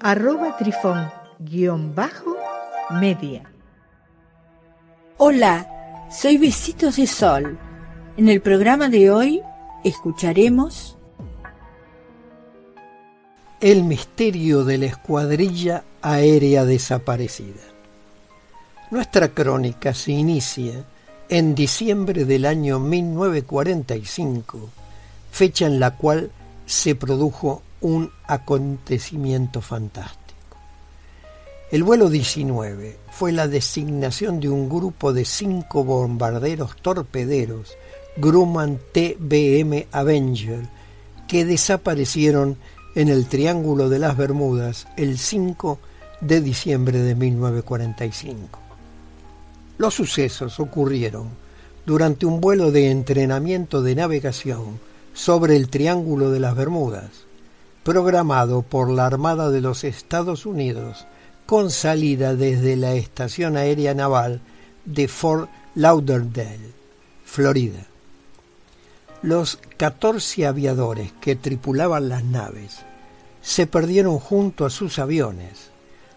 arroba trifón-media. Hola, soy Besitos de Sol. En el programa de hoy escucharemos El misterio de la escuadrilla aérea desaparecida. Nuestra crónica se inicia en diciembre del año 1945, fecha en la cual se produjo un acontecimiento fantástico. El vuelo 19 fue la designación de un grupo de cinco bombarderos torpederos Grumman TBM Avenger que desaparecieron en el Triángulo de las Bermudas el 5 de diciembre de 1945. Los sucesos ocurrieron durante un vuelo de entrenamiento de navegación sobre el Triángulo de las Bermudas, programado por la Armada de los Estados Unidos con salida desde la Estación Aérea Naval de Fort Lauderdale, Florida. Los 14 aviadores que tripulaban las naves se perdieron junto a sus aviones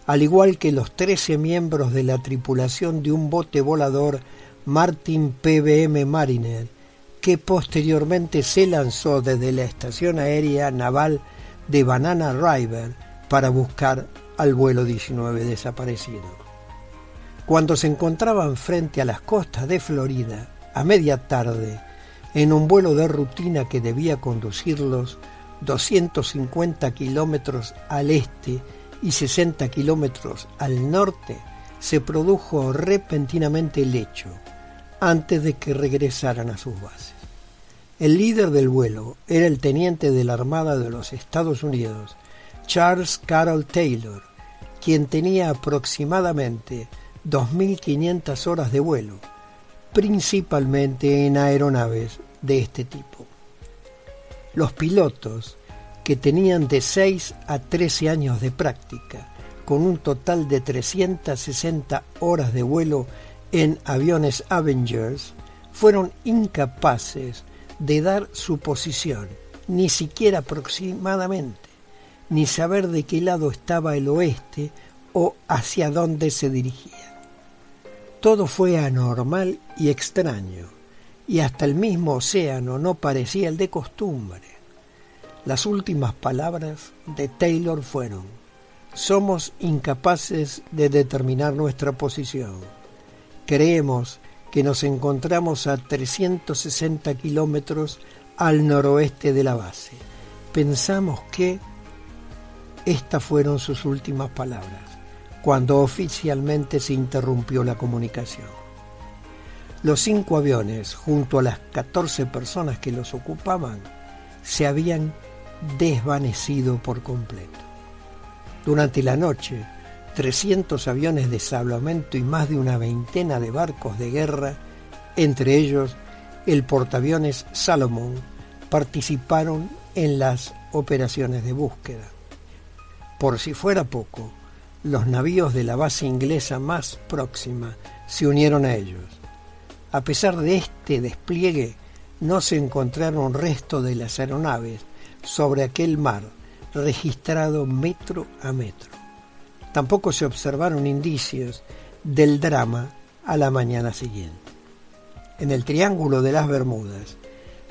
al igual que los 13 miembros de la tripulación de un bote volador Martin PBM Mariner, que posteriormente se lanzó desde la estación aérea naval de Banana River para buscar al vuelo 19 desaparecido. Cuando se encontraban frente a las costas de Florida, a media tarde, en un vuelo de rutina que debía conducirlos 250 kilómetros al este y 60 kilómetros al norte, se produjo repentinamente el hecho antes de que regresaran a sus bases. El líder del vuelo era el teniente de la Armada de los Estados Unidos, Charles Carroll Taylor, quien tenía aproximadamente 2.500 horas de vuelo, principalmente en aeronaves de este tipo. Los pilotos que tenían de 6 a 13 años de práctica, con un total de 360 horas de vuelo en aviones Avengers, fueron incapaces de dar su posición, ni siquiera aproximadamente, ni saber de qué lado estaba el oeste o hacia dónde se dirigía. Todo fue anormal y extraño, y hasta el mismo océano no parecía el de costumbre. Las últimas palabras de Taylor fueron, somos incapaces de determinar nuestra posición. Creemos que nos encontramos a 360 kilómetros al noroeste de la base. Pensamos que estas fueron sus últimas palabras, cuando oficialmente se interrumpió la comunicación. Los cinco aviones, junto a las 14 personas que los ocupaban, se habían desvanecido por completo. Durante la noche, 300 aviones de salvamento y más de una veintena de barcos de guerra, entre ellos el portaaviones Salomon, participaron en las operaciones de búsqueda. Por si fuera poco, los navíos de la base inglesa más próxima se unieron a ellos. A pesar de este despliegue, no se encontraron restos de las aeronaves sobre aquel mar registrado metro a metro. Tampoco se observaron indicios del drama a la mañana siguiente. En el Triángulo de las Bermudas,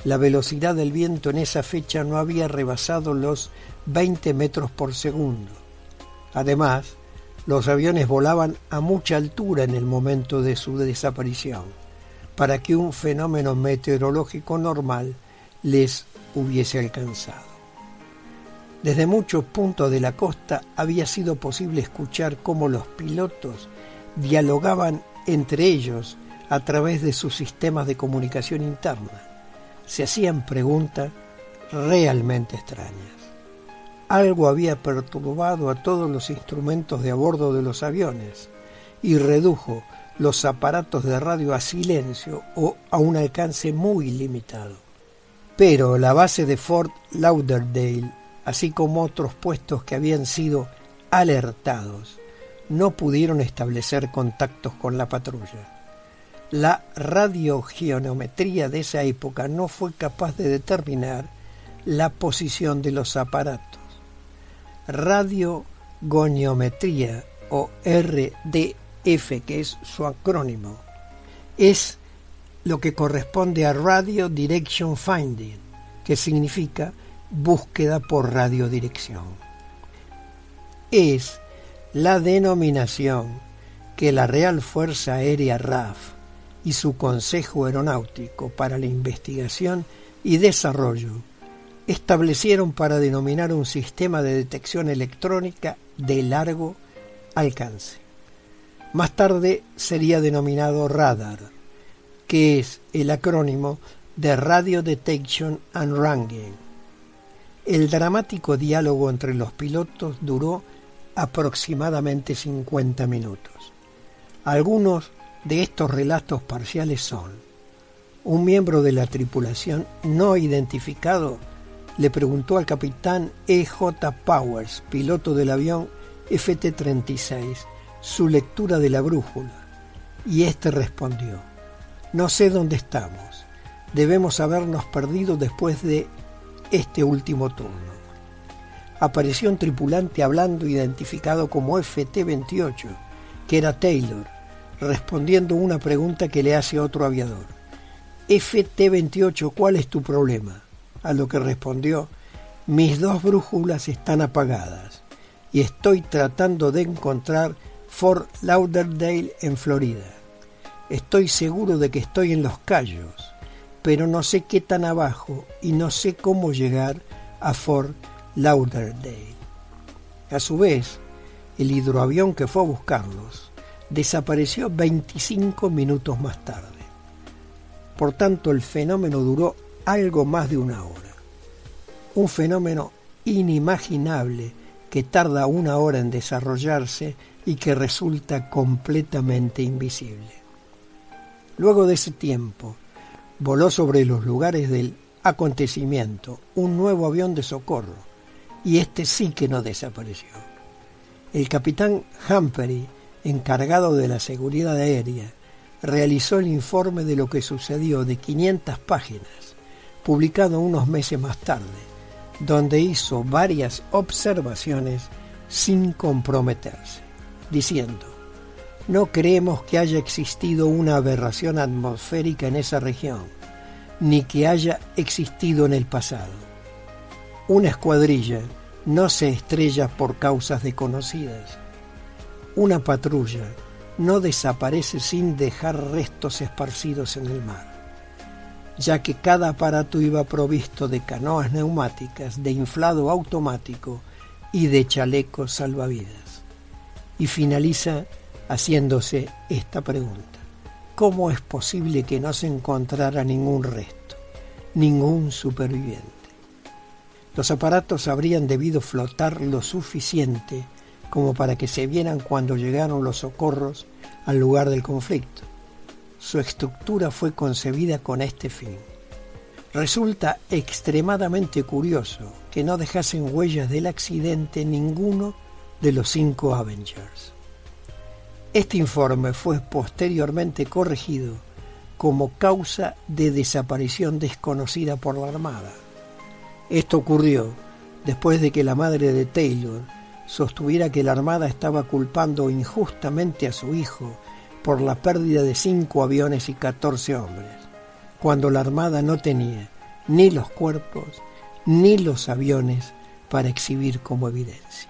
la velocidad del viento en esa fecha no había rebasado los 20 metros por segundo. Además, los aviones volaban a mucha altura en el momento de su desaparición, para que un fenómeno meteorológico normal les hubiese alcanzado. Desde muchos puntos de la costa había sido posible escuchar cómo los pilotos dialogaban entre ellos a través de sus sistemas de comunicación interna. Se hacían preguntas realmente extrañas. algo había perturbado a todos los instrumentos de a bordo de los aviones y redujo los aparatos de radio a silencio o a un alcance muy limitado. Pero la base de Fort Lauderdale, así como otros puestos que habían sido alertados, no pudieron establecer contactos con la patrulla. La radiogeonometría de esa época no fue capaz de determinar la posición de los aparatos. Radiogoniometría o RDF, que es su acrónimo, es lo que corresponde a Radio Direction Finding, que significa búsqueda por radiodirección. Es la denominación que la Real Fuerza Aérea RAF y su Consejo Aeronáutico para la Investigación y Desarrollo establecieron para denominar un sistema de detección electrónica de largo alcance. Más tarde sería denominado radar, que es el acrónimo de Radio Detection and Ranging. El dramático diálogo entre los pilotos duró aproximadamente 50 minutos. Algunos de estos relatos parciales son un miembro de la tripulación no identificado le preguntó al capitán E.J. Powers, piloto del avión FT-36, su lectura de la brújula, y éste respondió, no sé dónde estamos, debemos habernos perdido después de este último turno. Apareció un tripulante hablando identificado como FT-28, que era Taylor, respondiendo una pregunta que le hace otro aviador. FT-28, ¿cuál es tu problema? A lo que respondió, mis dos brújulas están apagadas y estoy tratando de encontrar Fort Lauderdale en Florida. Estoy seguro de que estoy en los Cayos, pero no sé qué tan abajo y no sé cómo llegar a Fort Lauderdale. A su vez, el hidroavión que fue a buscarlos desapareció 25 minutos más tarde. Por tanto, el fenómeno duró algo más de una hora. Un fenómeno inimaginable que tarda una hora en desarrollarse y que resulta completamente invisible. Luego de ese tiempo, voló sobre los lugares del acontecimiento un nuevo avión de socorro, y este sí que no desapareció. El capitán Humphrey encargado de la seguridad aérea, realizó el informe de lo que sucedió de 500 páginas, publicado unos meses más tarde, donde hizo varias observaciones sin comprometerse, diciendo, no creemos que haya existido una aberración atmosférica en esa región, ni que haya existido en el pasado. Una escuadrilla no se estrella por causas desconocidas, una patrulla no desaparece sin dejar restos esparcidos en el mar, ya que cada aparato iba provisto de canoas neumáticas, de inflado automático y de chalecos salvavidas. Y finaliza haciéndose esta pregunta. ¿Cómo es posible que no se encontrara ningún resto, ningún superviviente? Los aparatos habrían debido flotar lo suficiente como para que se vieran cuando llegaron los socorros al lugar del conflicto. Su estructura fue concebida con este fin. Resulta extremadamente curioso que no dejasen huellas del accidente ninguno de los cinco Avengers. Este informe fue posteriormente corregido como causa de desaparición desconocida por la Armada. Esto ocurrió después de que la madre de Taylor sostuviera que la Armada estaba culpando injustamente a su hijo por la pérdida de cinco aviones y catorce hombres, cuando la Armada no tenía ni los cuerpos ni los aviones para exhibir como evidencia.